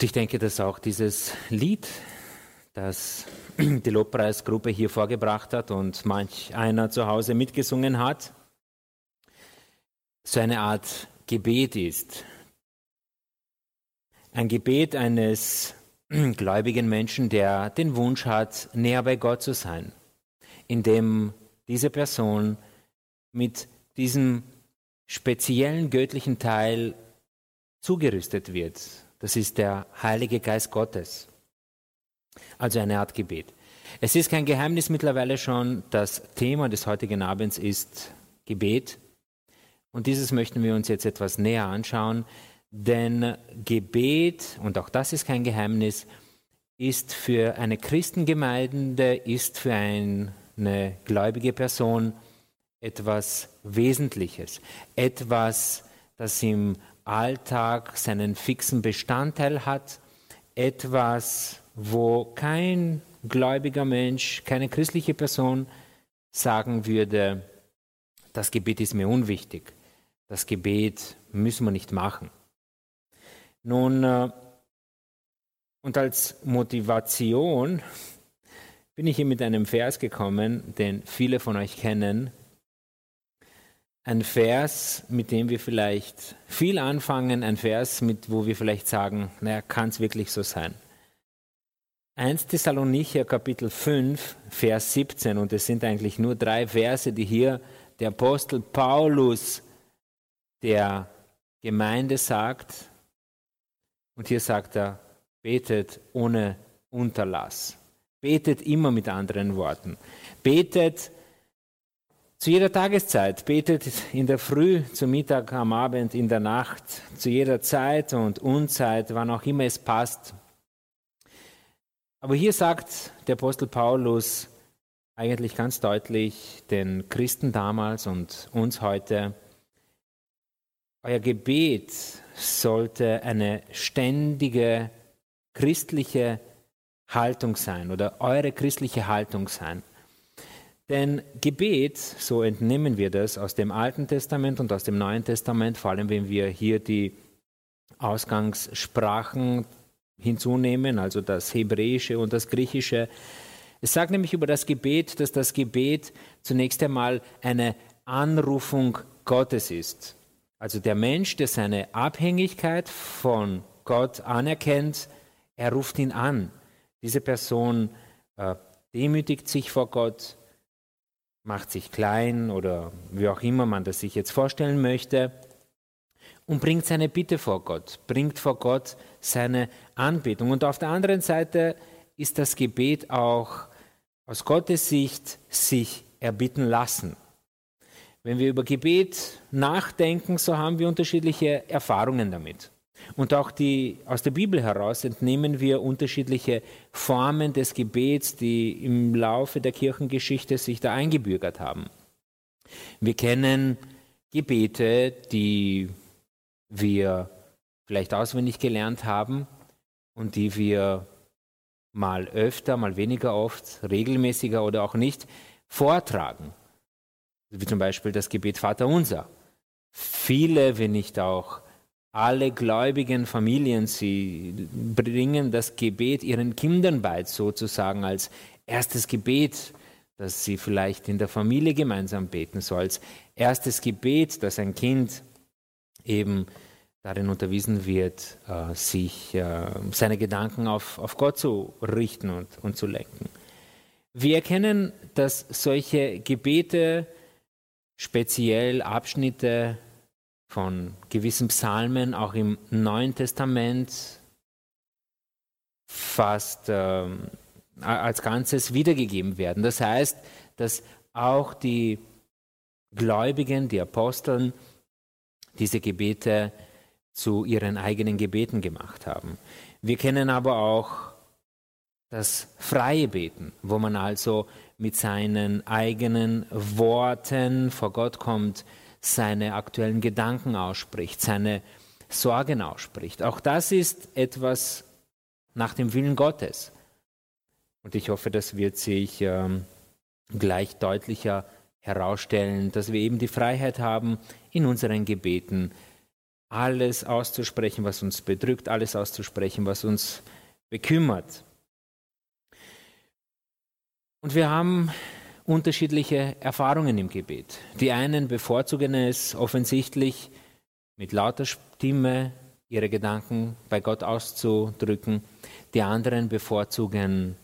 Und ich denke, dass auch dieses Lied, das die Lobpreisgruppe hier vorgebracht hat und manch einer zu Hause mitgesungen hat, so eine Art Gebet ist. Ein Gebet eines gläubigen Menschen, der den Wunsch hat, näher bei Gott zu sein, indem diese Person mit diesem speziellen göttlichen Teil zugerüstet wird. Das ist der Heilige Geist Gottes. Also eine Art Gebet. Es ist kein Geheimnis mittlerweile schon, das Thema des heutigen Abends ist Gebet. Und dieses möchten wir uns jetzt etwas näher anschauen, denn Gebet, und auch das ist kein Geheimnis, ist für eine Christengemeinde, ist für eine gläubige Person etwas Wesentliches, etwas, das im Alltag seinen fixen Bestandteil hat, etwas, wo kein gläubiger Mensch, keine christliche Person sagen würde, das Gebet ist mir unwichtig, das Gebet müssen wir nicht machen. Nun, äh, und als Motivation bin ich hier mit einem Vers gekommen, den viele von euch kennen, ein Vers, mit dem wir vielleicht viel anfangen, ein Vers, mit, wo wir vielleicht sagen, naja, kann es wirklich so sein? 1 Thessalonicher Kapitel 5, Vers 17, und es sind eigentlich nur drei Verse, die hier der Apostel Paulus der Gemeinde sagt. Und hier sagt er, betet ohne Unterlass. Betet immer mit anderen Worten. Betet zu jeder Tageszeit, betet in der Früh, zum Mittag, am Abend, in der Nacht, zu jeder Zeit und Unzeit, wann auch immer es passt. Aber hier sagt der Apostel Paulus eigentlich ganz deutlich den Christen damals und uns heute, euer Gebet sollte eine ständige christliche Haltung sein oder eure christliche Haltung sein. Denn Gebet, so entnehmen wir das aus dem Alten Testament und aus dem Neuen Testament, vor allem wenn wir hier die Ausgangssprachen hinzunehmen, also das Hebräische und das Griechische. Es sagt nämlich über das Gebet, dass das Gebet zunächst einmal eine Anrufung Gottes ist. Also der Mensch, der seine Abhängigkeit von Gott anerkennt, er ruft ihn an. Diese Person äh, demütigt sich vor Gott, macht sich klein oder wie auch immer man das sich jetzt vorstellen möchte und bringt seine Bitte vor Gott, bringt vor Gott seine Anbetung. Und auf der anderen Seite ist das Gebet auch aus Gottes Sicht sich erbitten lassen. Wenn wir über Gebet nachdenken, so haben wir unterschiedliche Erfahrungen damit. Und auch die, aus der Bibel heraus entnehmen wir unterschiedliche Formen des Gebets, die im Laufe der Kirchengeschichte sich da eingebürgert haben. Wir kennen Gebete, die wir vielleicht auswendig gelernt haben und die wir mal öfter, mal weniger oft, regelmäßiger oder auch nicht vortragen. Wie zum Beispiel das Gebet Vater Unser. Viele, wenn nicht auch alle gläubigen Familien, sie bringen das Gebet ihren Kindern bei, sozusagen als erstes Gebet, das sie vielleicht in der Familie gemeinsam beten, so als erstes Gebet, dass ein Kind eben darin unterwiesen wird, äh, sich äh, seine Gedanken auf, auf Gott zu richten und, und zu lenken. Wir erkennen, dass solche Gebete speziell Abschnitte von gewissen Psalmen auch im Neuen Testament fast äh, als Ganzes wiedergegeben werden. Das heißt, dass auch die Gläubigen, die Aposteln, diese Gebete zu ihren eigenen Gebeten gemacht haben. Wir kennen aber auch das freie Beten, wo man also mit seinen eigenen Worten vor Gott kommt, seine aktuellen Gedanken ausspricht, seine Sorgen ausspricht. Auch das ist etwas nach dem Willen Gottes. Und ich hoffe, das wird sich ähm, gleich deutlicher herausstellen, dass wir eben die Freiheit haben, in unseren Gebeten alles auszusprechen, was uns bedrückt, alles auszusprechen, was uns bekümmert. Und wir haben unterschiedliche Erfahrungen im Gebet. Die einen bevorzugen es offensichtlich mit lauter Stimme ihre Gedanken bei Gott auszudrücken. Die anderen bevorzugen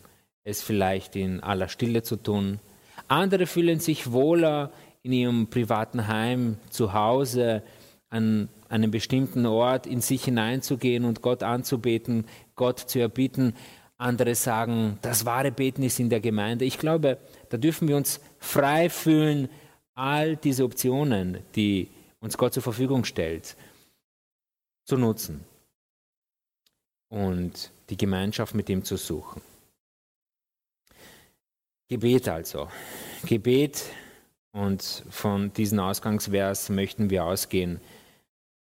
es vielleicht in aller Stille zu tun. Andere fühlen sich wohler in ihrem privaten Heim, zu Hause, an einem bestimmten Ort in sich hineinzugehen und Gott anzubeten, Gott zu erbitten. Andere sagen, das wahre Beten ist in der Gemeinde. Ich glaube, da dürfen wir uns frei fühlen, all diese Optionen, die uns Gott zur Verfügung stellt, zu nutzen und die Gemeinschaft mit ihm zu suchen. Gebet also. Gebet und von diesem Ausgangsvers möchten wir ausgehen,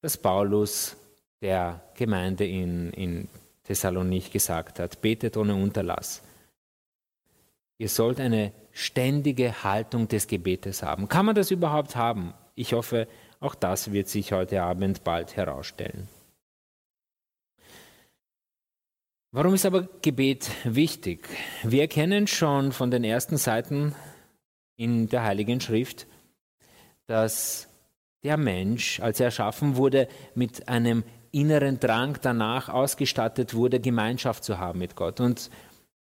dass Paulus der Gemeinde in, in Thessalonich gesagt hat, betet ohne Unterlass. Ihr sollt eine ständige Haltung des Gebetes haben. Kann man das überhaupt haben? Ich hoffe, auch das wird sich heute Abend bald herausstellen. Warum ist aber Gebet wichtig? Wir kennen schon von den ersten Seiten in der Heiligen Schrift, dass der Mensch, als er erschaffen wurde, mit einem inneren Drang danach ausgestattet wurde, Gemeinschaft zu haben mit Gott. Und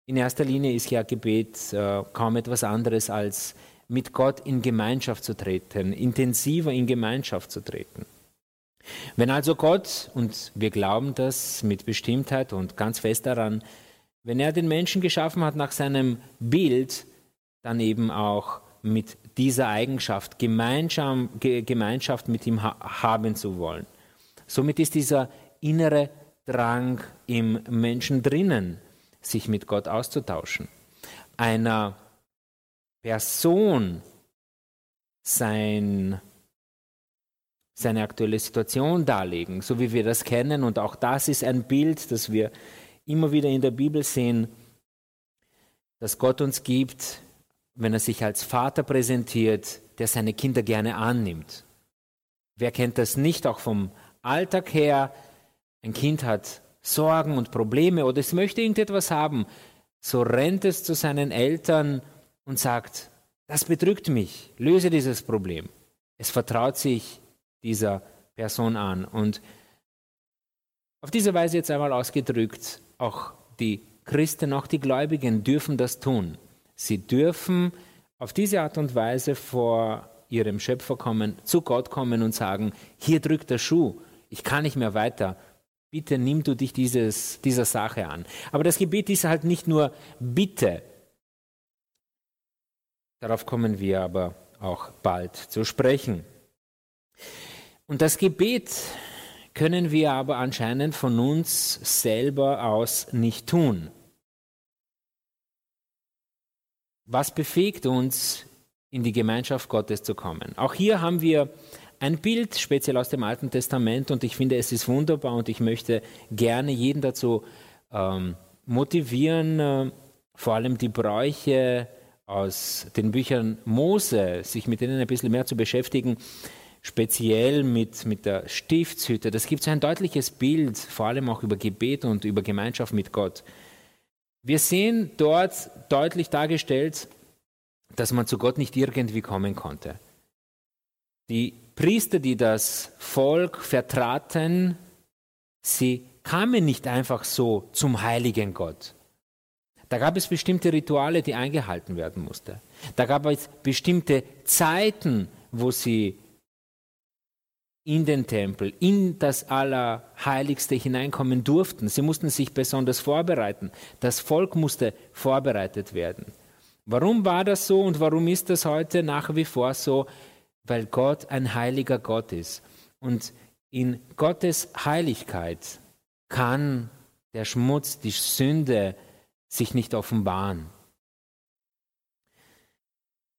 in erster Linie ist ja Gebet äh, kaum etwas anderes als mit Gott in Gemeinschaft zu treten, intensiver in Gemeinschaft zu treten. Wenn also Gott, und wir glauben das mit Bestimmtheit und ganz fest daran, wenn er den Menschen geschaffen hat nach seinem Bild, dann eben auch mit dieser Eigenschaft Gemeinschaft mit ihm haben zu wollen. Somit ist dieser innere Drang im Menschen drinnen, sich mit Gott auszutauschen. Einer Person sein, seine aktuelle Situation darlegen, so wie wir das kennen. Und auch das ist ein Bild, das wir immer wieder in der Bibel sehen, dass Gott uns gibt, wenn er sich als Vater präsentiert, der seine Kinder gerne annimmt. Wer kennt das nicht auch vom Alltag her? Ein Kind hat Sorgen und Probleme oder es möchte irgendetwas haben, so rennt es zu seinen Eltern und sagt, das bedrückt mich, löse dieses Problem. Es vertraut sich dieser Person an. Und auf diese Weise jetzt einmal ausgedrückt, auch die Christen, auch die Gläubigen dürfen das tun. Sie dürfen auf diese Art und Weise vor ihrem Schöpfer kommen, zu Gott kommen und sagen, hier drückt der Schuh, ich kann nicht mehr weiter, bitte nimm du dich dieses, dieser Sache an. Aber das Gebet ist halt nicht nur Bitte. Darauf kommen wir aber auch bald zu sprechen. Und das Gebet können wir aber anscheinend von uns selber aus nicht tun. Was befähigt uns, in die Gemeinschaft Gottes zu kommen? Auch hier haben wir ein Bild, speziell aus dem Alten Testament, und ich finde, es ist wunderbar und ich möchte gerne jeden dazu ähm, motivieren, äh, vor allem die Bräuche aus den Büchern Mose, sich mit denen ein bisschen mehr zu beschäftigen, speziell mit, mit der Stiftshütte. Das gibt so ein deutliches Bild, vor allem auch über Gebet und über Gemeinschaft mit Gott. Wir sehen dort deutlich dargestellt, dass man zu Gott nicht irgendwie kommen konnte. Die Priester, die das Volk vertraten, sie kamen nicht einfach so zum heiligen Gott. Da gab es bestimmte Rituale, die eingehalten werden mussten. Da gab es bestimmte Zeiten, wo sie in den Tempel, in das Allerheiligste hineinkommen durften. Sie mussten sich besonders vorbereiten. Das Volk musste vorbereitet werden. Warum war das so und warum ist das heute nach wie vor so? Weil Gott ein heiliger Gott ist. Und in Gottes Heiligkeit kann der Schmutz, die Sünde sich nicht offenbaren.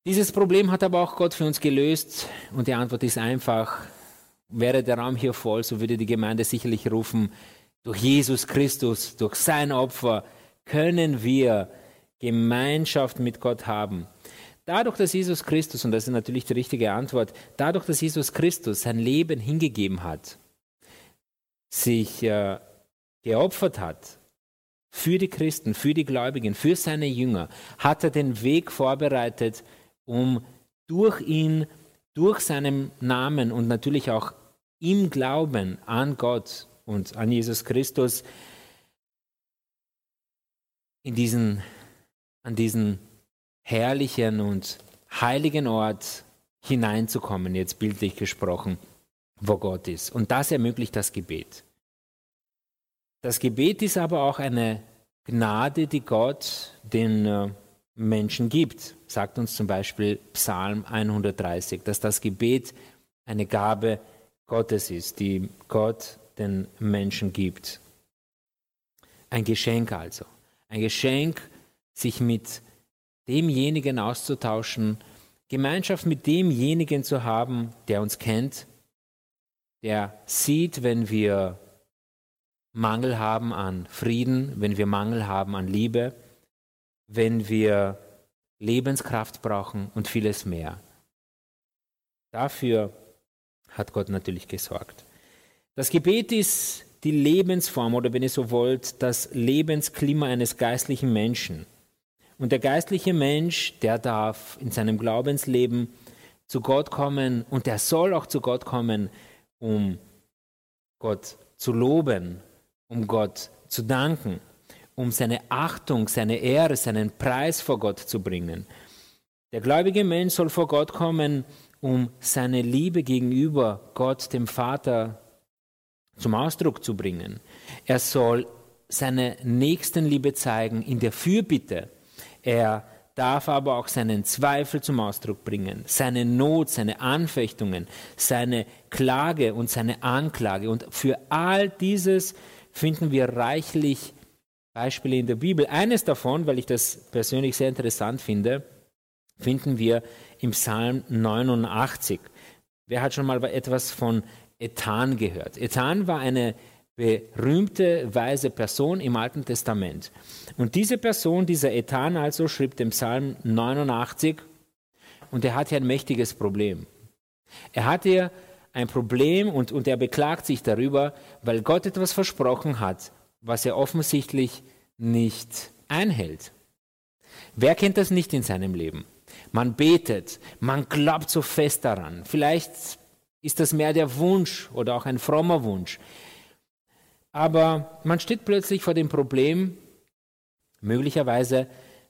Dieses Problem hat aber auch Gott für uns gelöst und die Antwort ist einfach, Wäre der Raum hier voll, so würde die Gemeinde sicherlich rufen, durch Jesus Christus, durch sein Opfer können wir Gemeinschaft mit Gott haben. Dadurch, dass Jesus Christus, und das ist natürlich die richtige Antwort, dadurch, dass Jesus Christus sein Leben hingegeben hat, sich äh, geopfert hat für die Christen, für die Gläubigen, für seine Jünger, hat er den Weg vorbereitet, um durch ihn, durch seinen Namen und natürlich auch im Glauben an Gott und an Jesus Christus in diesen, an diesen herrlichen und heiligen Ort hineinzukommen, jetzt bildlich gesprochen, wo Gott ist. Und das ermöglicht das Gebet. Das Gebet ist aber auch eine Gnade, die Gott den äh, Menschen gibt. Sagt uns zum Beispiel Psalm 130, dass das Gebet eine Gabe Gottes ist, die Gott den Menschen gibt. Ein Geschenk also. Ein Geschenk, sich mit demjenigen auszutauschen, Gemeinschaft mit demjenigen zu haben, der uns kennt, der sieht, wenn wir Mangel haben an Frieden, wenn wir Mangel haben an Liebe, wenn wir Lebenskraft brauchen und vieles mehr. Dafür hat Gott natürlich gesorgt. Das Gebet ist die Lebensform oder wenn ihr so wollt, das Lebensklima eines geistlichen Menschen. Und der geistliche Mensch, der darf in seinem Glaubensleben zu Gott kommen und der soll auch zu Gott kommen, um Gott zu loben, um Gott zu danken, um seine Achtung, seine Ehre, seinen Preis vor Gott zu bringen. Der gläubige Mensch soll vor Gott kommen, um seine Liebe gegenüber Gott, dem Vater, zum Ausdruck zu bringen. Er soll seine Nächstenliebe zeigen in der Fürbitte. Er darf aber auch seinen Zweifel zum Ausdruck bringen, seine Not, seine Anfechtungen, seine Klage und seine Anklage. Und für all dieses finden wir reichlich Beispiele in der Bibel. Eines davon, weil ich das persönlich sehr interessant finde, finden wir im Psalm 89. Wer hat schon mal etwas von Ethan gehört? Ethan war eine berühmte weise Person im Alten Testament. Und diese Person, dieser Ethan also, schrieb den Psalm 89 und er hatte ein mächtiges Problem. Er hatte ein Problem und, und er beklagt sich darüber, weil Gott etwas versprochen hat, was er offensichtlich nicht einhält. Wer kennt das nicht in seinem Leben? Man betet, man glaubt so fest daran. Vielleicht ist das mehr der Wunsch oder auch ein frommer Wunsch. Aber man steht plötzlich vor dem Problem, möglicherweise,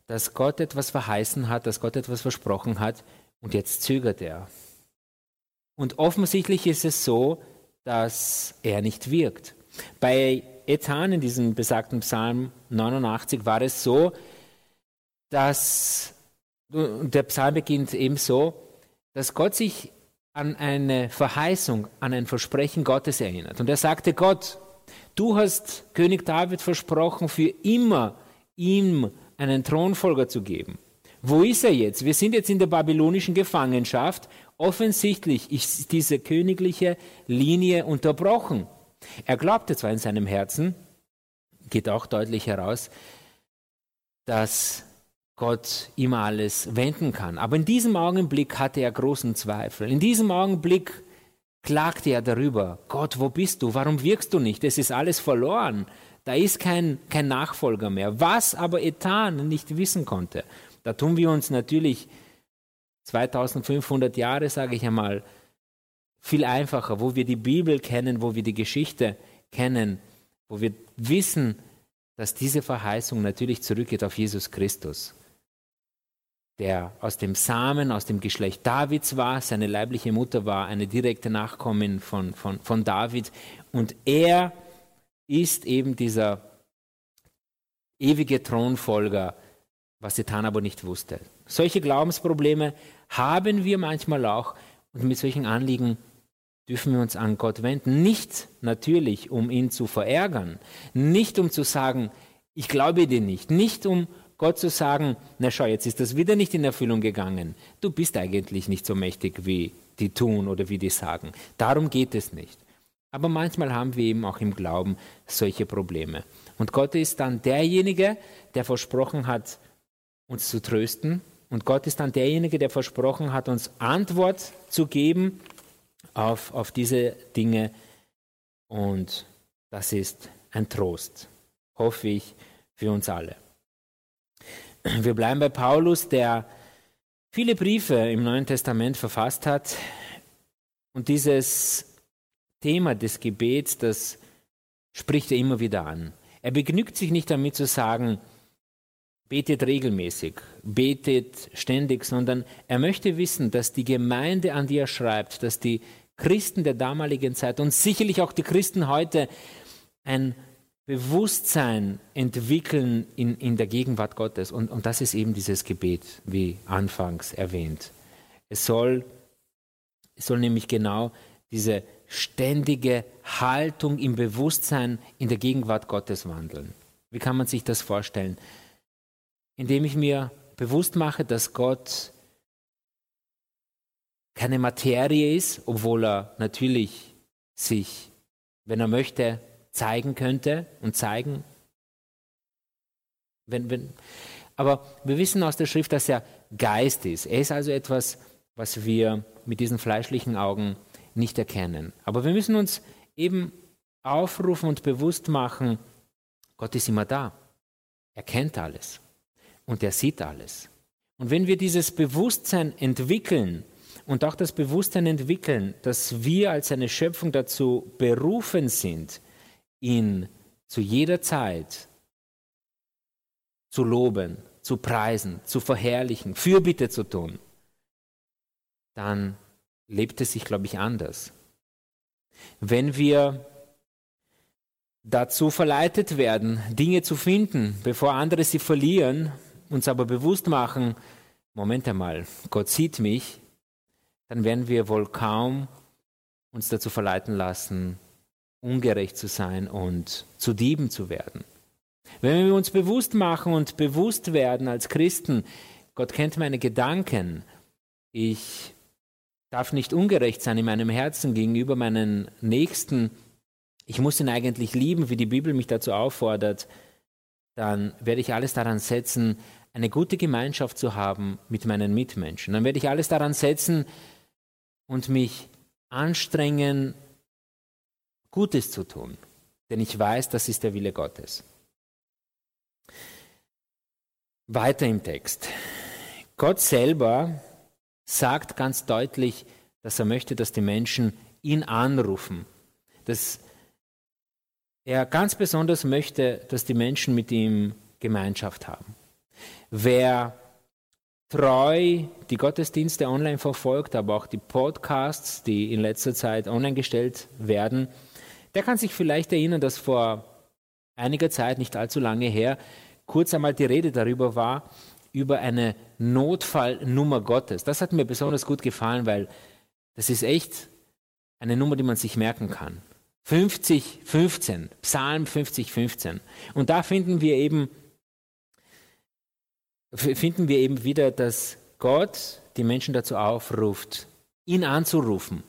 dass Gott etwas verheißen hat, dass Gott etwas versprochen hat und jetzt zögert er. Und offensichtlich ist es so, dass er nicht wirkt. Bei Ethan in diesem besagten Psalm 89 war es so, dass der Psalm beginnt eben so, dass Gott sich an eine Verheißung, an ein Versprechen Gottes erinnert. Und er sagte, Gott, du hast König David versprochen, für immer ihm einen Thronfolger zu geben. Wo ist er jetzt? Wir sind jetzt in der babylonischen Gefangenschaft. Offensichtlich ist diese königliche Linie unterbrochen. Er glaubte zwar in seinem Herzen, geht auch deutlich heraus, dass Gott ihm alles wenden kann. Aber in diesem Augenblick hatte er großen Zweifel. In diesem Augenblick klagte er darüber, Gott, wo bist du? Warum wirkst du nicht? Es ist alles verloren. Da ist kein, kein Nachfolger mehr. Was aber Ethan nicht wissen konnte, da tun wir uns natürlich 2500 Jahre, sage ich einmal, viel einfacher, wo wir die Bibel kennen, wo wir die Geschichte kennen, wo wir wissen, dass diese Verheißung natürlich zurückgeht auf Jesus Christus, der aus dem Samen, aus dem Geschlecht Davids war, seine leibliche Mutter war eine direkte Nachkommin von, von, von David. Und er ist eben dieser ewige Thronfolger was Satan aber nicht wusste. Solche Glaubensprobleme haben wir manchmal auch. Und mit solchen Anliegen dürfen wir uns an Gott wenden. Nicht natürlich, um ihn zu verärgern, nicht um zu sagen, ich glaube dir nicht, nicht um Gott zu sagen, na schau, jetzt ist das wieder nicht in Erfüllung gegangen. Du bist eigentlich nicht so mächtig, wie die tun oder wie die sagen. Darum geht es nicht. Aber manchmal haben wir eben auch im Glauben solche Probleme. Und Gott ist dann derjenige, der versprochen hat, uns zu trösten. Und Gott ist dann derjenige, der versprochen hat, uns Antwort zu geben auf, auf diese Dinge. Und das ist ein Trost, hoffe ich, für uns alle. Wir bleiben bei Paulus, der viele Briefe im Neuen Testament verfasst hat und dieses Thema des Gebets, das spricht er immer wieder an. Er begnügt sich nicht damit zu sagen, betet regelmäßig, betet ständig, sondern er möchte wissen, dass die Gemeinde, an die er schreibt, dass die Christen der damaligen Zeit und sicherlich auch die Christen heute ein Bewusstsein entwickeln in, in der Gegenwart Gottes. Und, und das ist eben dieses Gebet, wie anfangs erwähnt. Es soll, es soll nämlich genau diese ständige Haltung im Bewusstsein in der Gegenwart Gottes wandeln. Wie kann man sich das vorstellen? Indem ich mir bewusst mache, dass Gott keine Materie ist, obwohl er natürlich sich, wenn er möchte, zeigen könnte und zeigen. Wenn, wenn, aber wir wissen aus der Schrift, dass er Geist ist. Er ist also etwas, was wir mit diesen fleischlichen Augen nicht erkennen. Aber wir müssen uns eben aufrufen und bewusst machen, Gott ist immer da. Er kennt alles und er sieht alles. Und wenn wir dieses Bewusstsein entwickeln und auch das Bewusstsein entwickeln, dass wir als eine Schöpfung dazu berufen sind, ihn zu jeder Zeit zu loben, zu preisen, zu verherrlichen, Fürbitte zu tun, dann lebt es sich, glaube ich, anders. Wenn wir dazu verleitet werden, Dinge zu finden, bevor andere sie verlieren, uns aber bewusst machen, Moment einmal, Gott sieht mich, dann werden wir wohl kaum uns dazu verleiten lassen, ungerecht zu sein und zu Dieben zu werden. Wenn wir uns bewusst machen und bewusst werden als Christen, Gott kennt meine Gedanken, ich darf nicht ungerecht sein in meinem Herzen gegenüber meinen Nächsten, ich muss ihn eigentlich lieben, wie die Bibel mich dazu auffordert, dann werde ich alles daran setzen, eine gute Gemeinschaft zu haben mit meinen Mitmenschen. Dann werde ich alles daran setzen und mich anstrengen, Gutes zu tun. Denn ich weiß, das ist der Wille Gottes. Weiter im Text. Gott selber sagt ganz deutlich, dass er möchte, dass die Menschen ihn anrufen. Dass er ganz besonders möchte, dass die Menschen mit ihm Gemeinschaft haben. Wer treu die Gottesdienste online verfolgt, aber auch die Podcasts, die in letzter Zeit online gestellt werden, der kann sich vielleicht erinnern, dass vor einiger Zeit, nicht allzu lange her, kurz einmal die Rede darüber war, über eine Notfallnummer Gottes. Das hat mir besonders gut gefallen, weil das ist echt eine Nummer, die man sich merken kann. 50, 15, Psalm 50, 15. Und da finden wir eben, finden wir eben wieder, dass Gott die Menschen dazu aufruft, ihn anzurufen.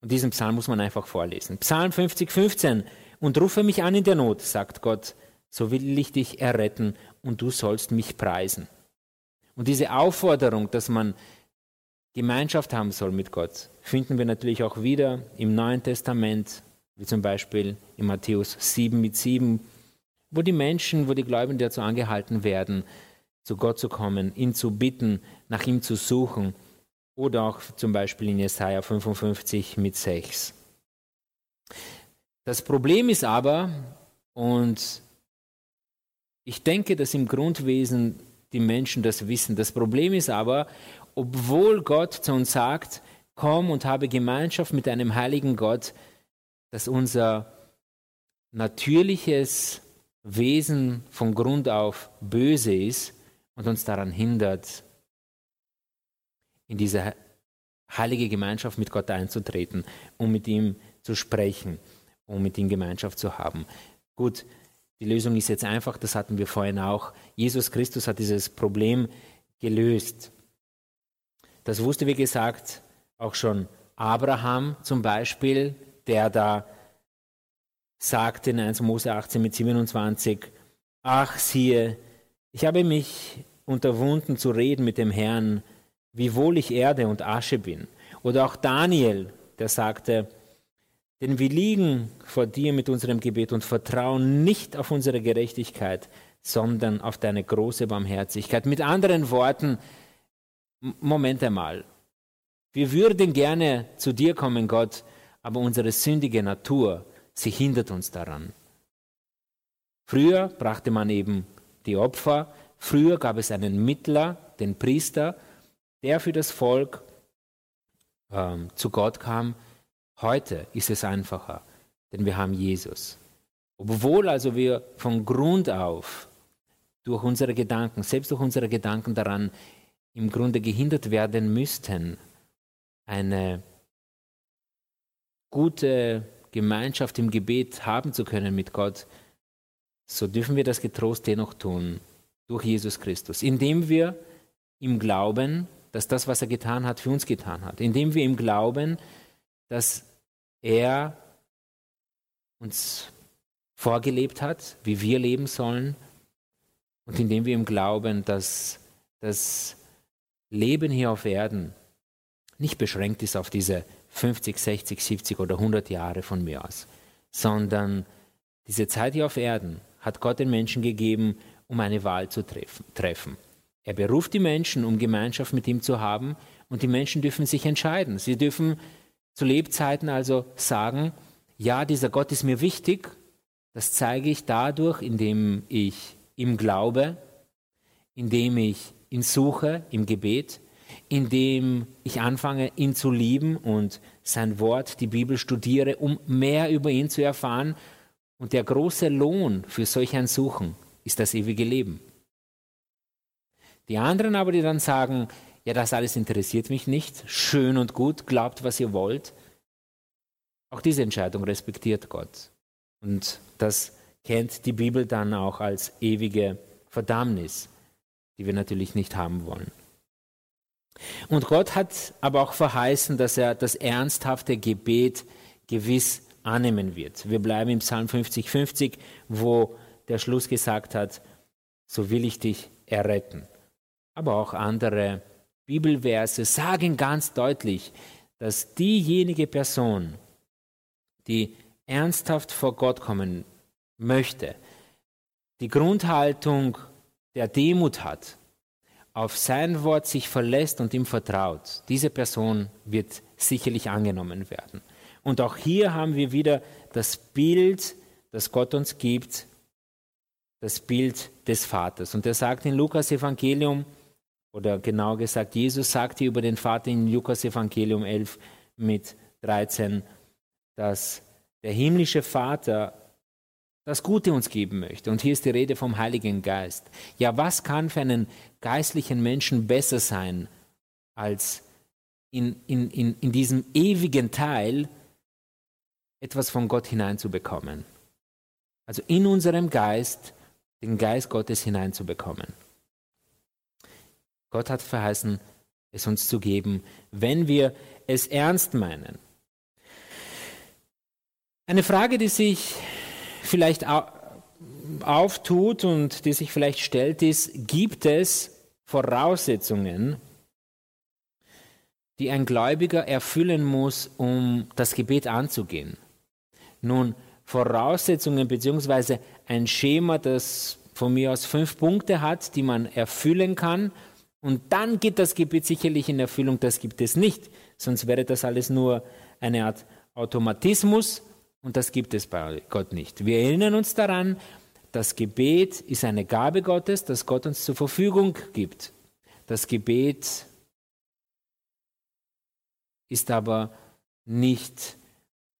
Und diesen Psalm muss man einfach vorlesen. Psalm 50, 15. Und rufe mich an in der Not, sagt Gott, so will ich dich erretten und du sollst mich preisen. Und diese Aufforderung, dass man Gemeinschaft haben soll mit Gott, finden wir natürlich auch wieder im Neuen Testament, wie zum Beispiel in Matthäus 7 mit 7, wo die Menschen, wo die Gläubigen dazu angehalten werden, zu Gott zu kommen, ihn zu bitten, nach ihm zu suchen. Oder auch zum Beispiel in Jesaja 55 mit 6. Das Problem ist aber, und ich denke, dass im Grundwesen die Menschen das wissen. Das Problem ist aber, obwohl Gott zu uns sagt, komm und habe Gemeinschaft mit einem heiligen Gott, dass unser natürliches Wesen von Grund auf böse ist und uns daran hindert, in diese heilige Gemeinschaft mit Gott einzutreten, um mit ihm zu sprechen, um mit ihm Gemeinschaft zu haben. Gut, die Lösung ist jetzt einfach, das hatten wir vorhin auch. Jesus Christus hat dieses Problem gelöst. Das wusste, wie gesagt, auch schon Abraham zum Beispiel, der da sagte in 1 Mose 18 mit 27, ach siehe, ich habe mich unterwunden zu reden mit dem Herrn, wie wohl ich Erde und Asche bin. Oder auch Daniel, der sagte, Denn wir liegen vor dir mit unserem Gebet und vertrauen nicht auf unsere Gerechtigkeit, sondern auf deine große Barmherzigkeit. Mit anderen Worten, Moment einmal, wir würden gerne zu dir kommen, Gott, aber unsere sündige Natur, sie hindert uns daran. Früher brachte man eben die Opfer, früher gab es einen Mittler, den Priester, der für das Volk ähm, zu Gott kam. Heute ist es einfacher, denn wir haben Jesus. Obwohl also wir von Grund auf durch unsere Gedanken, selbst durch unsere Gedanken daran im Grunde gehindert werden müssten, eine gute Gemeinschaft im Gebet haben zu können mit Gott, so dürfen wir das getrost dennoch tun durch Jesus Christus, indem wir ihm glauben, dass das, was er getan hat, für uns getan hat, indem wir ihm glauben, dass er uns vorgelebt hat, wie wir leben sollen, und indem wir ihm glauben, dass das Leben hier auf Erden nicht beschränkt ist auf diese 50, 60, 70 oder 100 Jahre von mir aus, sondern diese Zeit hier auf Erden hat Gott den Menschen gegeben, um eine Wahl zu treffen. Er beruft die Menschen, um Gemeinschaft mit ihm zu haben, und die Menschen dürfen sich entscheiden. Sie dürfen zu Lebzeiten also sagen, ja, dieser Gott ist mir wichtig, das zeige ich dadurch, indem ich ihm glaube, indem ich ihn suche im Gebet, indem ich anfange, ihn zu lieben und sein Wort, die Bibel studiere, um mehr über ihn zu erfahren. Und der große Lohn für solch ein Suchen ist das ewige Leben. Die anderen aber, die dann sagen, ja, das alles interessiert mich nicht, schön und gut, glaubt, was ihr wollt, auch diese Entscheidung respektiert Gott. Und das kennt die Bibel dann auch als ewige Verdammnis, die wir natürlich nicht haben wollen. Und Gott hat aber auch verheißen, dass er das ernsthafte Gebet gewiss annehmen wird. Wir bleiben im Psalm 50, 50, wo der Schluss gesagt hat, so will ich dich erretten. Aber auch andere Bibelverse sagen ganz deutlich, dass diejenige Person, die ernsthaft vor Gott kommen möchte, die Grundhaltung der Demut hat, auf sein Wort sich verlässt und ihm vertraut, diese Person wird sicherlich angenommen werden. Und auch hier haben wir wieder das Bild, das Gott uns gibt, das Bild des Vaters. Und er sagt in Lukas Evangelium, oder genau gesagt, Jesus sagte über den Vater in Lukas Evangelium 11 mit 13, dass der himmlische Vater das Gute uns geben möchte. Und hier ist die Rede vom Heiligen Geist. Ja, was kann für einen geistlichen Menschen besser sein, als in, in, in, in diesem ewigen Teil etwas von Gott hineinzubekommen? Also in unserem Geist den Geist Gottes hineinzubekommen. Gott hat verheißen, es uns zu geben, wenn wir es ernst meinen. Eine Frage, die sich vielleicht auftut und die sich vielleicht stellt, ist, gibt es Voraussetzungen, die ein Gläubiger erfüllen muss, um das Gebet anzugehen? Nun, Voraussetzungen bzw. ein Schema, das von mir aus fünf Punkte hat, die man erfüllen kann. Und dann geht das Gebet sicherlich in Erfüllung. Das gibt es nicht. Sonst wäre das alles nur eine Art Automatismus und das gibt es bei Gott nicht. Wir erinnern uns daran, das Gebet ist eine Gabe Gottes, das Gott uns zur Verfügung gibt. Das Gebet ist aber nicht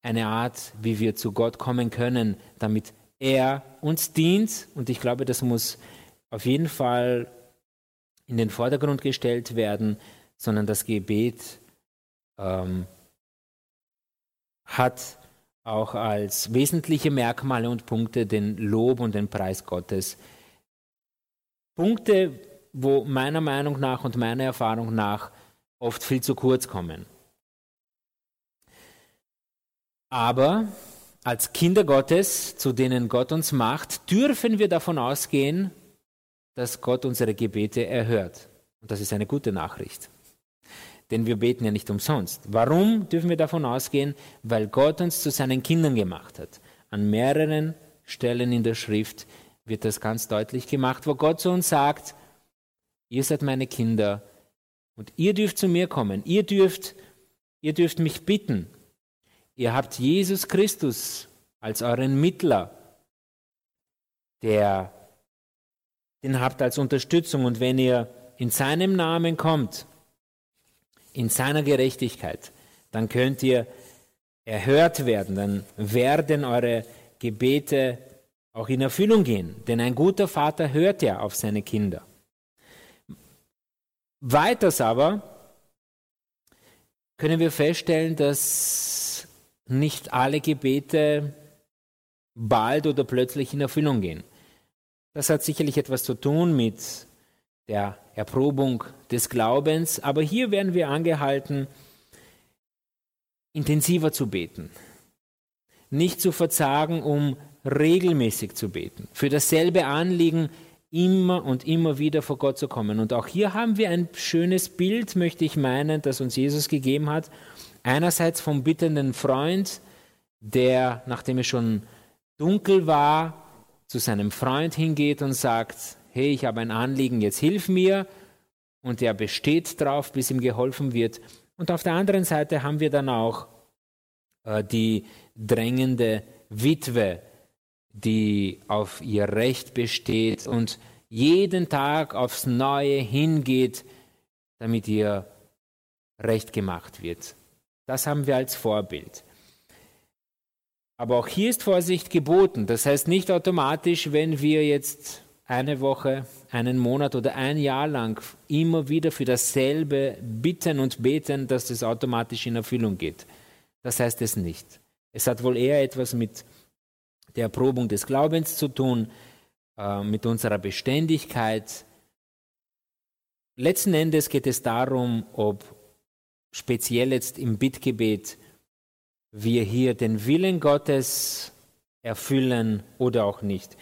eine Art, wie wir zu Gott kommen können, damit er uns dient. Und ich glaube, das muss auf jeden Fall in den Vordergrund gestellt werden, sondern das Gebet ähm, hat auch als wesentliche Merkmale und Punkte den Lob und den Preis Gottes. Punkte, wo meiner Meinung nach und meiner Erfahrung nach oft viel zu kurz kommen. Aber als Kinder Gottes, zu denen Gott uns macht, dürfen wir davon ausgehen, dass Gott unsere Gebete erhört. Und das ist eine gute Nachricht. denn wir beten ja nicht umsonst. Warum dürfen wir davon ausgehen? Weil Gott uns zu seinen Kindern gemacht hat. An mehreren Stellen in der Schrift wird das ganz deutlich gemacht, wo Gott zu uns sagt, ihr seid meine Kinder und ihr dürft zu mir kommen, ihr dürft, ihr dürft mich bitten. Ihr habt Jesus Christus als euren Mittler, der den habt als Unterstützung und wenn ihr in seinem Namen kommt, in seiner Gerechtigkeit, dann könnt ihr erhört werden, dann werden eure Gebete auch in Erfüllung gehen. Denn ein guter Vater hört ja auf seine Kinder. Weiters aber können wir feststellen, dass nicht alle Gebete bald oder plötzlich in Erfüllung gehen. Das hat sicherlich etwas zu tun mit der Erprobung des Glaubens, aber hier werden wir angehalten, intensiver zu beten, nicht zu verzagen, um regelmäßig zu beten, für dasselbe Anliegen immer und immer wieder vor Gott zu kommen. Und auch hier haben wir ein schönes Bild, möchte ich meinen, das uns Jesus gegeben hat. Einerseits vom bittenden Freund, der, nachdem es schon dunkel war, zu seinem Freund hingeht und sagt, hey, ich habe ein Anliegen, jetzt hilf mir. Und er besteht drauf, bis ihm geholfen wird. Und auf der anderen Seite haben wir dann auch äh, die drängende Witwe, die auf ihr Recht besteht und jeden Tag aufs Neue hingeht, damit ihr Recht gemacht wird. Das haben wir als Vorbild. Aber auch hier ist Vorsicht geboten. Das heißt nicht automatisch, wenn wir jetzt eine Woche, einen Monat oder ein Jahr lang immer wieder für dasselbe bitten und beten, dass das automatisch in Erfüllung geht. Das heißt es nicht. Es hat wohl eher etwas mit der Erprobung des Glaubens zu tun, äh, mit unserer Beständigkeit. Letzten Endes geht es darum, ob speziell jetzt im Bittgebet wir hier den Willen Gottes erfüllen oder auch nicht.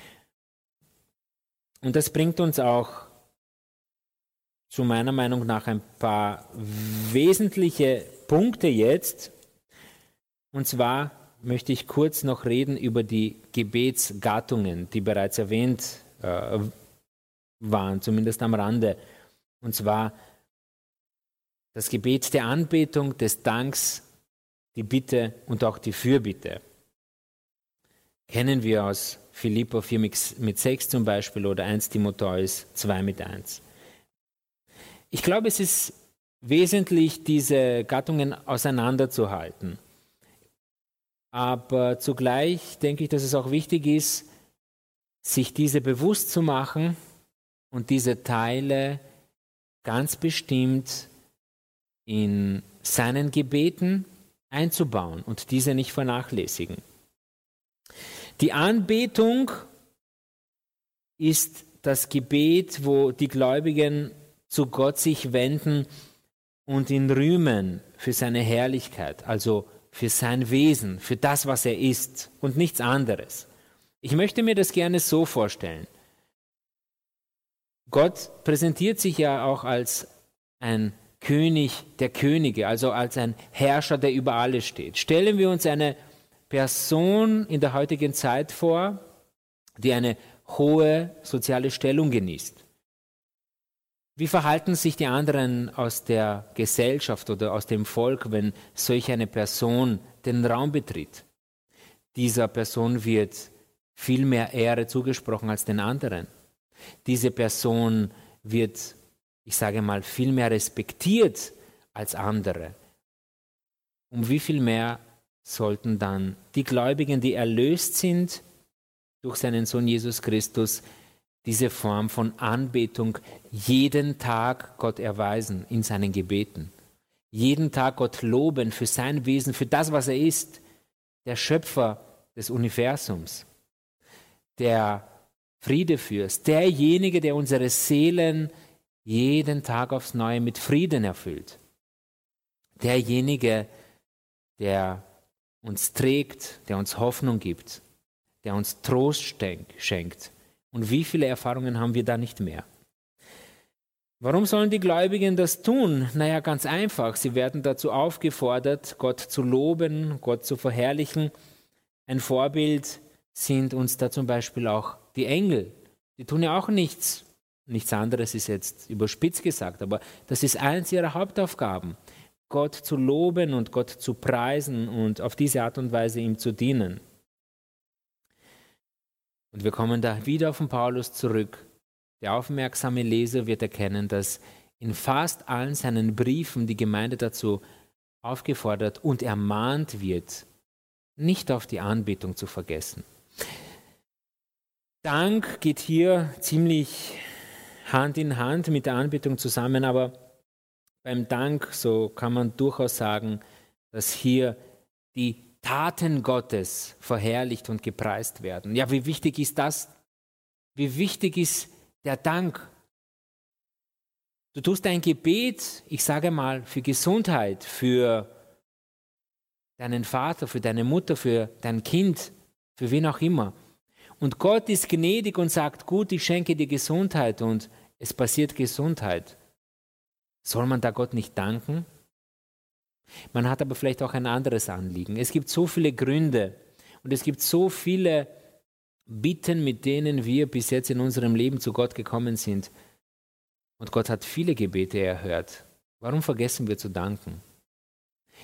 Und das bringt uns auch zu meiner Meinung nach ein paar wesentliche Punkte jetzt. Und zwar möchte ich kurz noch reden über die Gebetsgattungen, die bereits erwähnt äh, waren, zumindest am Rande. Und zwar das Gebet der Anbetung, des Danks, die Bitte und auch die Fürbitte. Kennen wir aus Philippa 4 mit 6 zum Beispiel oder 1 Timotheus 2 mit 1. Ich glaube, es ist wesentlich, diese Gattungen auseinanderzuhalten. Aber zugleich denke ich, dass es auch wichtig ist, sich diese bewusst zu machen und diese Teile ganz bestimmt in seinen Gebeten einzubauen und diese nicht vernachlässigen. Die Anbetung ist das Gebet, wo die Gläubigen zu Gott sich wenden und ihn rühmen für seine Herrlichkeit, also für sein Wesen, für das, was er ist und nichts anderes. Ich möchte mir das gerne so vorstellen. Gott präsentiert sich ja auch als ein König der Könige, also als ein Herrscher, der über alles steht. Stellen wir uns eine Person in der heutigen Zeit vor, die eine hohe soziale Stellung genießt. Wie verhalten sich die anderen aus der Gesellschaft oder aus dem Volk, wenn solch eine Person den Raum betritt? Dieser Person wird viel mehr Ehre zugesprochen als den anderen. Diese Person wird ich sage mal, viel mehr respektiert als andere. Um wie viel mehr sollten dann die Gläubigen, die erlöst sind durch seinen Sohn Jesus Christus, diese Form von Anbetung jeden Tag Gott erweisen in seinen Gebeten. Jeden Tag Gott loben für sein Wesen, für das, was er ist, der Schöpfer des Universums, der Friedefürst, derjenige, der unsere Seelen jeden Tag aufs Neue mit Frieden erfüllt. Derjenige, der uns trägt, der uns Hoffnung gibt, der uns Trost schenkt. Und wie viele Erfahrungen haben wir da nicht mehr? Warum sollen die Gläubigen das tun? Naja, ganz einfach. Sie werden dazu aufgefordert, Gott zu loben, Gott zu verherrlichen. Ein Vorbild sind uns da zum Beispiel auch die Engel. Die tun ja auch nichts. Nichts anderes ist jetzt überspitzt gesagt, aber das ist eins ihrer Hauptaufgaben. Gott zu loben und Gott zu preisen und auf diese Art und Weise ihm zu dienen. Und wir kommen da wieder auf den Paulus zurück. Der aufmerksame Leser wird erkennen, dass in fast allen seinen Briefen die Gemeinde dazu aufgefordert und ermahnt wird, nicht auf die Anbetung zu vergessen. Dank geht hier ziemlich Hand in Hand mit der Anbetung zusammen, aber beim Dank, so kann man durchaus sagen, dass hier die Taten Gottes verherrlicht und gepreist werden. Ja, wie wichtig ist das? Wie wichtig ist der Dank? Du tust ein Gebet, ich sage mal, für Gesundheit, für deinen Vater, für deine Mutter, für dein Kind, für wen auch immer. Und Gott ist gnädig und sagt, gut, ich schenke dir Gesundheit und es passiert Gesundheit. Soll man da Gott nicht danken? Man hat aber vielleicht auch ein anderes Anliegen. Es gibt so viele Gründe und es gibt so viele Bitten, mit denen wir bis jetzt in unserem Leben zu Gott gekommen sind. Und Gott hat viele Gebete erhört. Warum vergessen wir zu danken?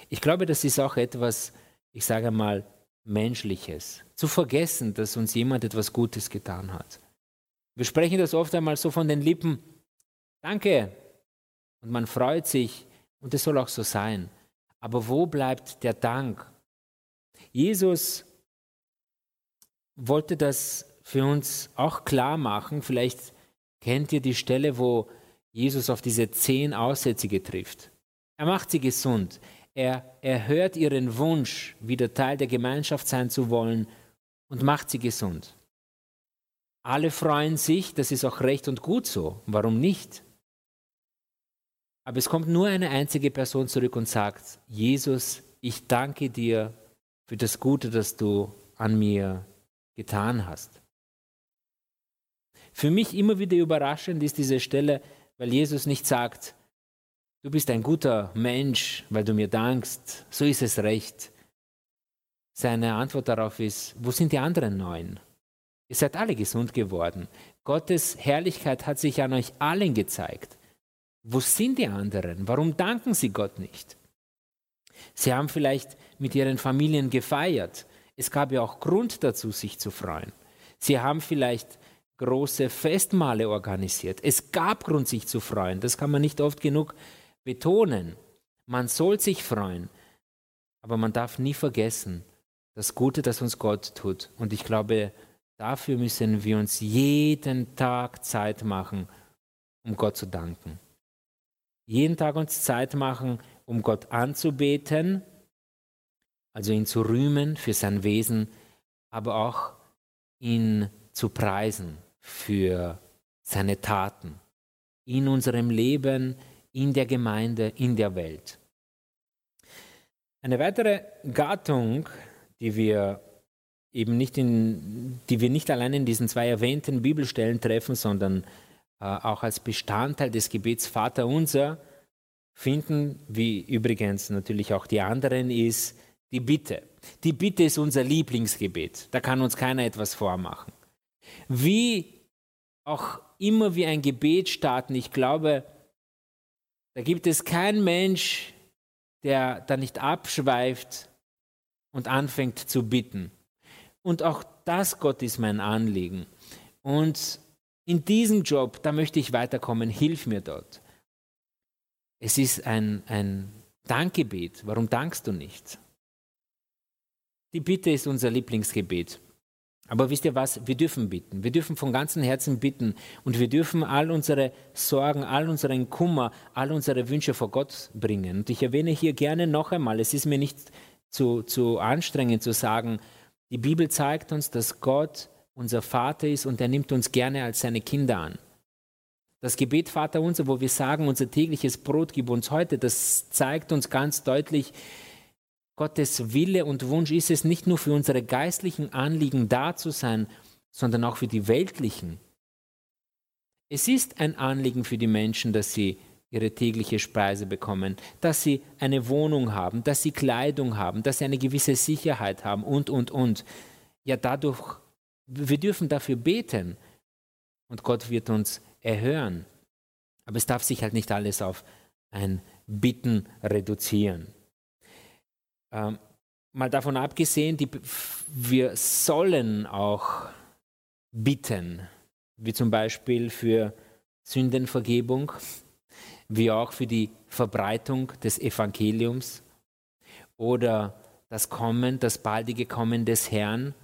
Ich glaube, das ist auch etwas, ich sage mal, Menschliches. Zu vergessen, dass uns jemand etwas Gutes getan hat. Wir sprechen das oft einmal so von den Lippen. Danke. Und man freut sich. Und es soll auch so sein. Aber wo bleibt der Dank? Jesus wollte das für uns auch klar machen. Vielleicht kennt ihr die Stelle, wo Jesus auf diese zehn Aussätzige trifft. Er macht sie gesund. Er erhört ihren Wunsch, wieder Teil der Gemeinschaft sein zu wollen und macht sie gesund. Alle freuen sich, das ist auch recht und gut so. Warum nicht? Aber es kommt nur eine einzige Person zurück und sagt, Jesus, ich danke dir für das Gute, das du an mir getan hast. Für mich immer wieder überraschend ist diese Stelle, weil Jesus nicht sagt, du bist ein guter Mensch, weil du mir dankst, so ist es recht. Seine Antwort darauf ist, wo sind die anderen neun? Ihr seid alle gesund geworden. Gottes Herrlichkeit hat sich an euch allen gezeigt. Wo sind die anderen? Warum danken sie Gott nicht? Sie haben vielleicht mit ihren Familien gefeiert. Es gab ja auch Grund dazu, sich zu freuen. Sie haben vielleicht große Festmale organisiert. Es gab Grund, sich zu freuen. Das kann man nicht oft genug betonen. Man soll sich freuen. Aber man darf nie vergessen, das Gute, das uns Gott tut. Und ich glaube, dafür müssen wir uns jeden Tag Zeit machen, um Gott zu danken jeden Tag uns Zeit machen, um Gott anzubeten, also ihn zu rühmen für sein Wesen, aber auch ihn zu preisen für seine Taten in unserem Leben, in der Gemeinde, in der Welt. Eine weitere Gattung, die wir eben nicht in, die wir nicht allein in diesen zwei erwähnten Bibelstellen treffen, sondern äh, auch als Bestandteil des Gebets Vater unser finden, wie übrigens natürlich auch die anderen, ist die Bitte. Die Bitte ist unser Lieblingsgebet. Da kann uns keiner etwas vormachen. Wie auch immer wir ein Gebet starten, ich glaube, da gibt es keinen Mensch, der da nicht abschweift und anfängt zu bitten. Und auch das, Gott, ist mein Anliegen. Und in diesem Job, da möchte ich weiterkommen, hilf mir dort. Es ist ein, ein Dankgebet. Warum dankst du nicht? Die Bitte ist unser Lieblingsgebet. Aber wisst ihr was? Wir dürfen bitten. Wir dürfen von ganzem Herzen bitten. Und wir dürfen all unsere Sorgen, all unseren Kummer, all unsere Wünsche vor Gott bringen. Und ich erwähne hier gerne noch einmal, es ist mir nicht zu, zu anstrengend zu sagen, die Bibel zeigt uns, dass Gott unser Vater ist und er nimmt uns gerne als seine Kinder an. Das Gebet Vater unser, wo wir sagen, unser tägliches Brot gib uns heute, das zeigt uns ganz deutlich, Gottes Wille und Wunsch ist es nicht nur für unsere geistlichen Anliegen da zu sein, sondern auch für die weltlichen. Es ist ein Anliegen für die Menschen, dass sie ihre tägliche Speise bekommen, dass sie eine Wohnung haben, dass sie Kleidung haben, dass sie eine gewisse Sicherheit haben und, und, und. Ja, dadurch, wir dürfen dafür beten und Gott wird uns erhören. Aber es darf sich halt nicht alles auf ein Bitten reduzieren. Ähm, mal davon abgesehen, die, wir sollen auch bitten, wie zum Beispiel für Sündenvergebung, wie auch für die Verbreitung des Evangeliums oder das Kommen, das baldige Kommen des Herrn,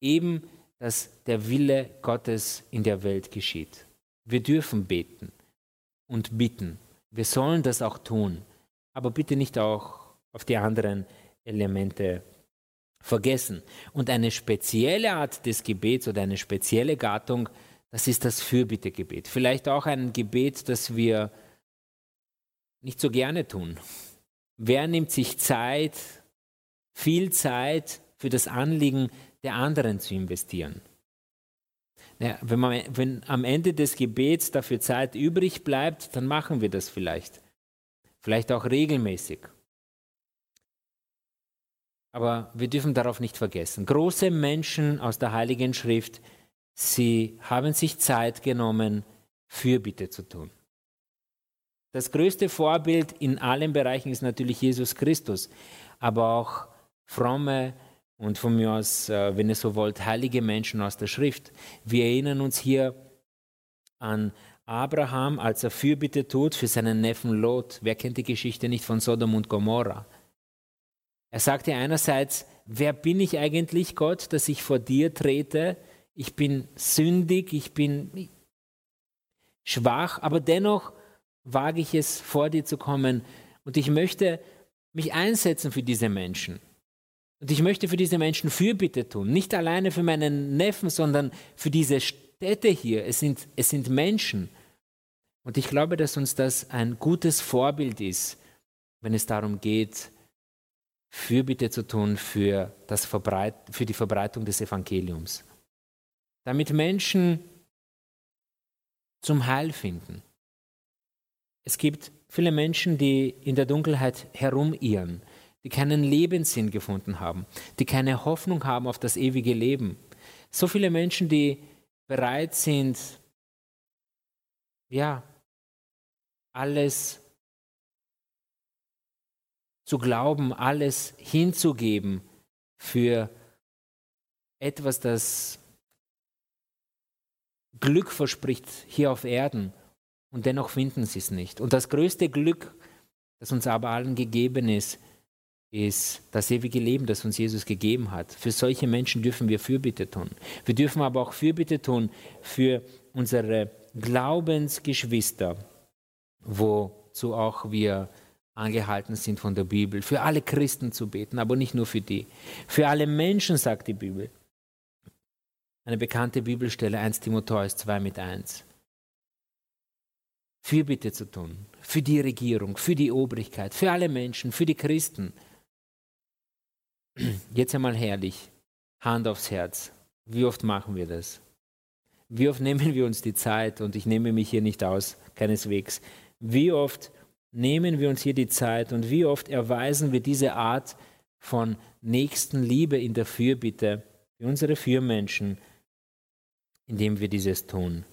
eben dass der Wille Gottes in der Welt geschieht. Wir dürfen beten und bitten. Wir sollen das auch tun, aber bitte nicht auch auf die anderen Elemente vergessen. Und eine spezielle Art des Gebets oder eine spezielle Gattung, das ist das Fürbittegebet. Vielleicht auch ein Gebet, das wir nicht so gerne tun. Wer nimmt sich Zeit, viel Zeit für das Anliegen der anderen zu investieren? Ja, wenn, man, wenn am Ende des Gebets dafür Zeit übrig bleibt, dann machen wir das vielleicht. Vielleicht auch regelmäßig. Aber wir dürfen darauf nicht vergessen. Große Menschen aus der Heiligen Schrift, sie haben sich Zeit genommen, Fürbitte zu tun. Das größte Vorbild in allen Bereichen ist natürlich Jesus Christus, aber auch fromme und von mir aus, äh, wenn ihr so wollt, heilige Menschen aus der Schrift. Wir erinnern uns hier an Abraham, als er Fürbitte tut für seinen Neffen Lot. Wer kennt die Geschichte nicht von Sodom und Gomorra? Er sagte einerseits, wer bin ich eigentlich, Gott, dass ich vor dir trete? Ich bin sündig, ich bin schwach, aber dennoch wage ich es, vor dir zu kommen. Und ich möchte mich einsetzen für diese Menschen. Und ich möchte für diese Menschen Fürbitte tun. Nicht alleine für meinen Neffen, sondern für diese Städte hier. Es sind, es sind Menschen. Und ich glaube, dass uns das ein gutes Vorbild ist, wenn es darum geht, Fürbitte zu tun für, das Verbreit für die Verbreitung des Evangeliums. Damit Menschen zum Heil finden. Es gibt viele Menschen, die in der Dunkelheit herumirren, die keinen Lebenssinn gefunden haben, die keine Hoffnung haben auf das ewige Leben. So viele Menschen, die bereit sind, ja, alles zu glauben, alles hinzugeben für etwas, das Glück verspricht hier auf Erden und dennoch finden sie es nicht. Und das größte Glück, das uns aber allen gegeben ist, ist das ewige Leben, das uns Jesus gegeben hat. Für solche Menschen dürfen wir Fürbitte tun. Wir dürfen aber auch Fürbitte tun für unsere Glaubensgeschwister, wozu auch wir angehalten sind von der Bibel, für alle Christen zu beten, aber nicht nur für die. Für alle Menschen, sagt die Bibel. Eine bekannte Bibelstelle 1 Timotheus 2 mit 1. Fürbitte zu tun, für die Regierung, für die Obrigkeit, für alle Menschen, für die Christen. Jetzt einmal herrlich, Hand aufs Herz. Wie oft machen wir das? Wie oft nehmen wir uns die Zeit, und ich nehme mich hier nicht aus, keineswegs, wie oft nehmen wir uns hier die Zeit und wie oft erweisen wir diese Art von Nächstenliebe in der Fürbitte für unsere Fürmenschen, indem wir dieses tun.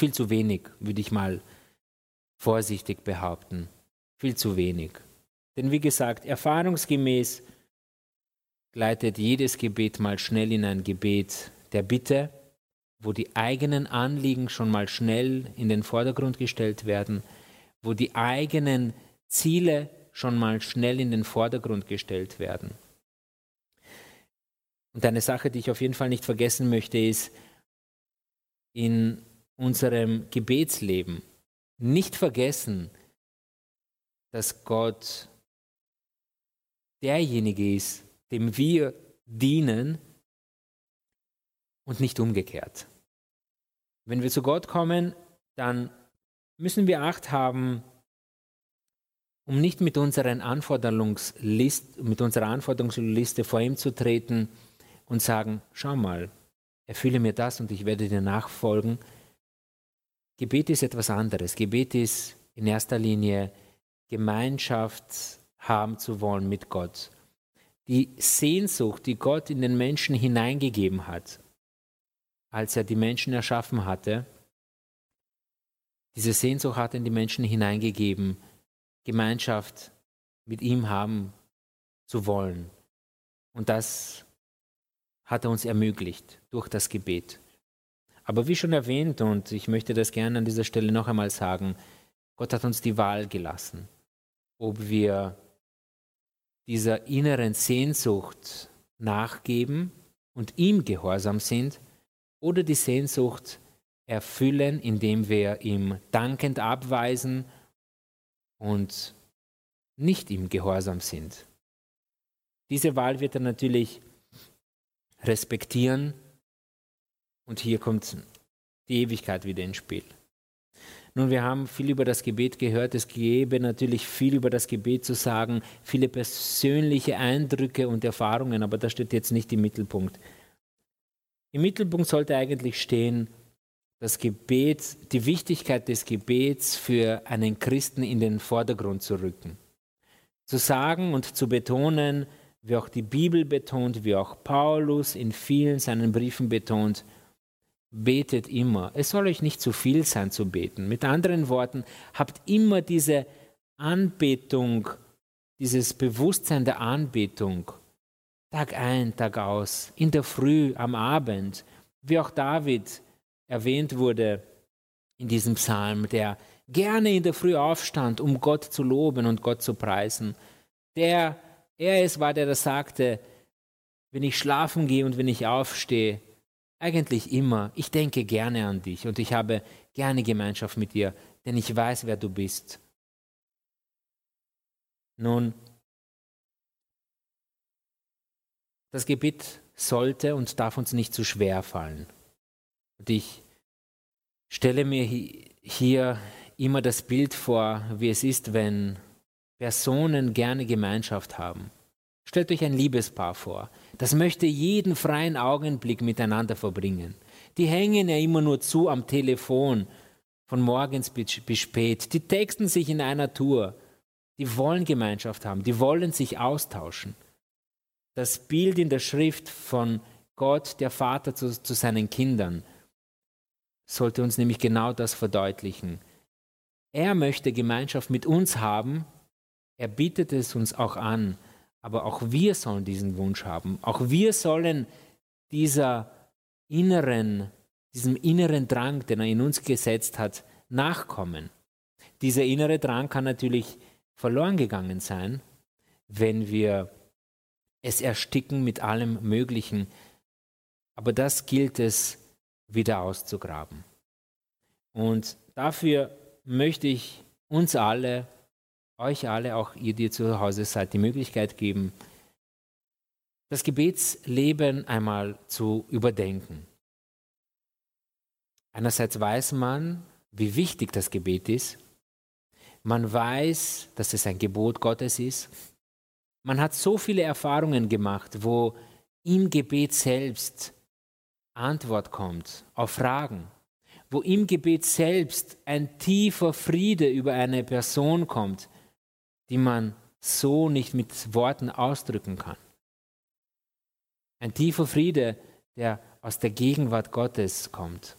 Viel zu wenig, würde ich mal vorsichtig behaupten. Viel zu wenig. Denn wie gesagt, erfahrungsgemäß gleitet jedes Gebet mal schnell in ein Gebet der Bitte wo die eigenen Anliegen schon mal schnell in den Vordergrund gestellt werden, wo die eigenen Ziele schon mal schnell in den Vordergrund gestellt werden. Und eine Sache, die ich auf jeden Fall nicht vergessen möchte, ist, in unserem Gebetsleben nicht vergessen, dass Gott derjenige ist, dem wir dienen und nicht umgekehrt. Wenn wir zu Gott kommen, dann müssen wir Acht haben, um nicht mit, unseren Anforderungslist, mit unserer Anforderungsliste vor ihm zu treten und sagen, schau mal, erfülle mir das und ich werde dir nachfolgen. Gebet ist etwas anderes. Gebet ist in erster Linie Gemeinschaft haben zu wollen mit Gott. Die Sehnsucht, die Gott in den Menschen hineingegeben hat, als er die Menschen erschaffen hatte, diese Sehnsucht hat in die Menschen hineingegeben, Gemeinschaft mit ihm haben zu wollen. Und das hat er uns ermöglicht durch das Gebet. Aber wie schon erwähnt, und ich möchte das gerne an dieser Stelle noch einmal sagen, Gott hat uns die Wahl gelassen, ob wir dieser inneren Sehnsucht nachgeben und ihm gehorsam sind oder die Sehnsucht erfüllen, indem wir ihm dankend abweisen und nicht ihm gehorsam sind. Diese Wahl wird er natürlich respektieren. Und hier kommt die Ewigkeit wieder ins Spiel. Nun, wir haben viel über das Gebet gehört. Es gäbe natürlich viel über das Gebet zu sagen, viele persönliche Eindrücke und Erfahrungen, aber das steht jetzt nicht im Mittelpunkt. Im Mittelpunkt sollte eigentlich stehen, das Gebet, die Wichtigkeit des Gebets für einen Christen in den Vordergrund zu rücken. Zu sagen und zu betonen, wie auch die Bibel betont, wie auch Paulus in vielen seinen Briefen betont, betet immer. Es soll euch nicht zu viel sein zu beten. Mit anderen Worten, habt immer diese Anbetung, dieses Bewusstsein der Anbetung, Tag ein, Tag aus, in der Früh, am Abend, wie auch David erwähnt wurde in diesem Psalm, der gerne in der Früh aufstand, um Gott zu loben und Gott zu preisen, der er es war, der das sagte, wenn ich schlafen gehe und wenn ich aufstehe, eigentlich immer, ich denke gerne an dich und ich habe gerne Gemeinschaft mit dir, denn ich weiß, wer du bist. Nun, das Gebet sollte und darf uns nicht zu schwer fallen. Und ich stelle mir hier immer das Bild vor, wie es ist, wenn Personen gerne Gemeinschaft haben. Stellt euch ein Liebespaar vor. Das möchte jeden freien Augenblick miteinander verbringen. Die hängen ja immer nur zu am Telefon, von morgens bis spät. Die texten sich in einer Tour. Die wollen Gemeinschaft haben, die wollen sich austauschen. Das Bild in der Schrift von Gott, der Vater zu, zu seinen Kindern, sollte uns nämlich genau das verdeutlichen. Er möchte Gemeinschaft mit uns haben, er bietet es uns auch an, aber auch wir sollen diesen Wunsch haben. Auch wir sollen dieser inneren, diesem inneren Drang, den er in uns gesetzt hat, nachkommen. Dieser innere Drang kann natürlich verloren gegangen sein, wenn wir es ersticken mit allem Möglichen. Aber das gilt es wieder auszugraben. Und dafür möchte ich uns alle euch alle, auch ihr, die zu Hause seid, die Möglichkeit geben, das Gebetsleben einmal zu überdenken. Einerseits weiß man, wie wichtig das Gebet ist. Man weiß, dass es ein Gebot Gottes ist. Man hat so viele Erfahrungen gemacht, wo im Gebet selbst Antwort kommt auf Fragen, wo im Gebet selbst ein tiefer Friede über eine Person kommt, die man so nicht mit Worten ausdrücken kann. Ein tiefer Friede, der aus der Gegenwart Gottes kommt.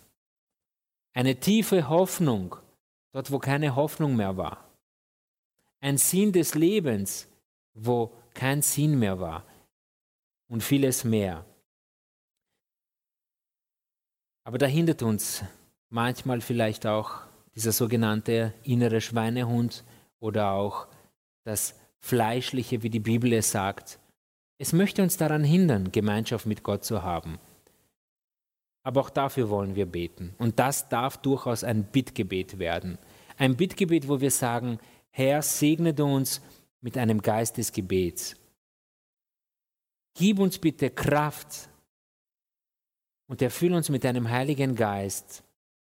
Eine tiefe Hoffnung, dort wo keine Hoffnung mehr war. Ein Sinn des Lebens, wo kein Sinn mehr war. Und vieles mehr. Aber da hindert uns manchmal vielleicht auch dieser sogenannte innere Schweinehund oder auch das Fleischliche, wie die Bibel es sagt. Es möchte uns daran hindern, Gemeinschaft mit Gott zu haben. Aber auch dafür wollen wir beten. Und das darf durchaus ein Bittgebet werden. Ein Bittgebet, wo wir sagen, Herr, segne uns mit einem Geist des Gebets. Gib uns bitte Kraft und erfülle uns mit einem Heiligen Geist,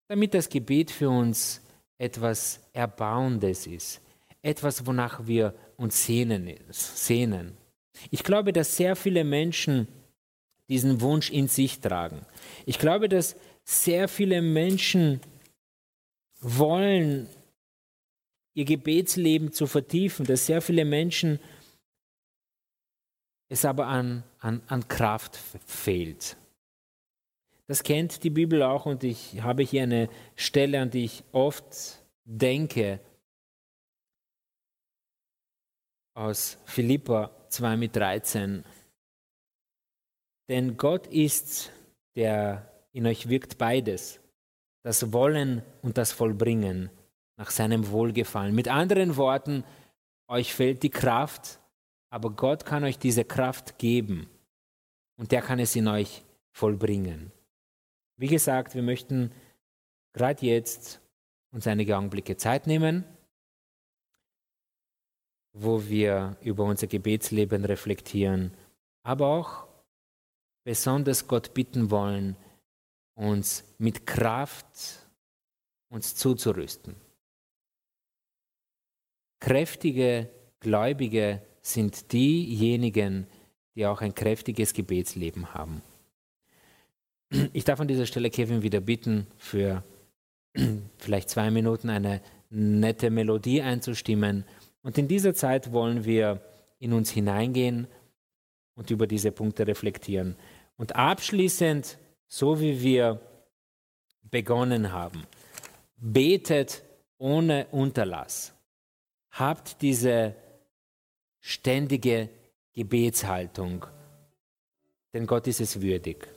damit das Gebet für uns etwas Erbauendes ist, etwas, wonach wir uns sehnen. sehnen. Ich glaube, dass sehr viele Menschen diesen Wunsch in sich tragen. Ich glaube, dass sehr viele Menschen wollen, ihr Gebetsleben zu vertiefen, dass sehr viele Menschen es aber an, an, an Kraft fehlt. Das kennt die Bibel auch und ich habe hier eine Stelle, an die ich oft denke, aus Philippa 2 mit 13. Denn Gott ist, der in euch wirkt beides, das Wollen und das Vollbringen nach seinem Wohlgefallen. Mit anderen Worten, euch fehlt die Kraft, aber Gott kann euch diese Kraft geben und der kann es in euch vollbringen. Wie gesagt, wir möchten gerade jetzt uns einige Augenblicke Zeit nehmen, wo wir über unser Gebetsleben reflektieren, aber auch besonders Gott bitten wollen, uns mit Kraft uns zuzurüsten. Kräftige Gläubige sind diejenigen, die auch ein kräftiges Gebetsleben haben. Ich darf an dieser Stelle Kevin wieder bitten, für vielleicht zwei Minuten eine nette Melodie einzustimmen. Und in dieser Zeit wollen wir in uns hineingehen und über diese Punkte reflektieren. Und abschließend, so wie wir begonnen haben, betet ohne Unterlass. Habt diese ständige Gebetshaltung, denn Gott ist es würdig.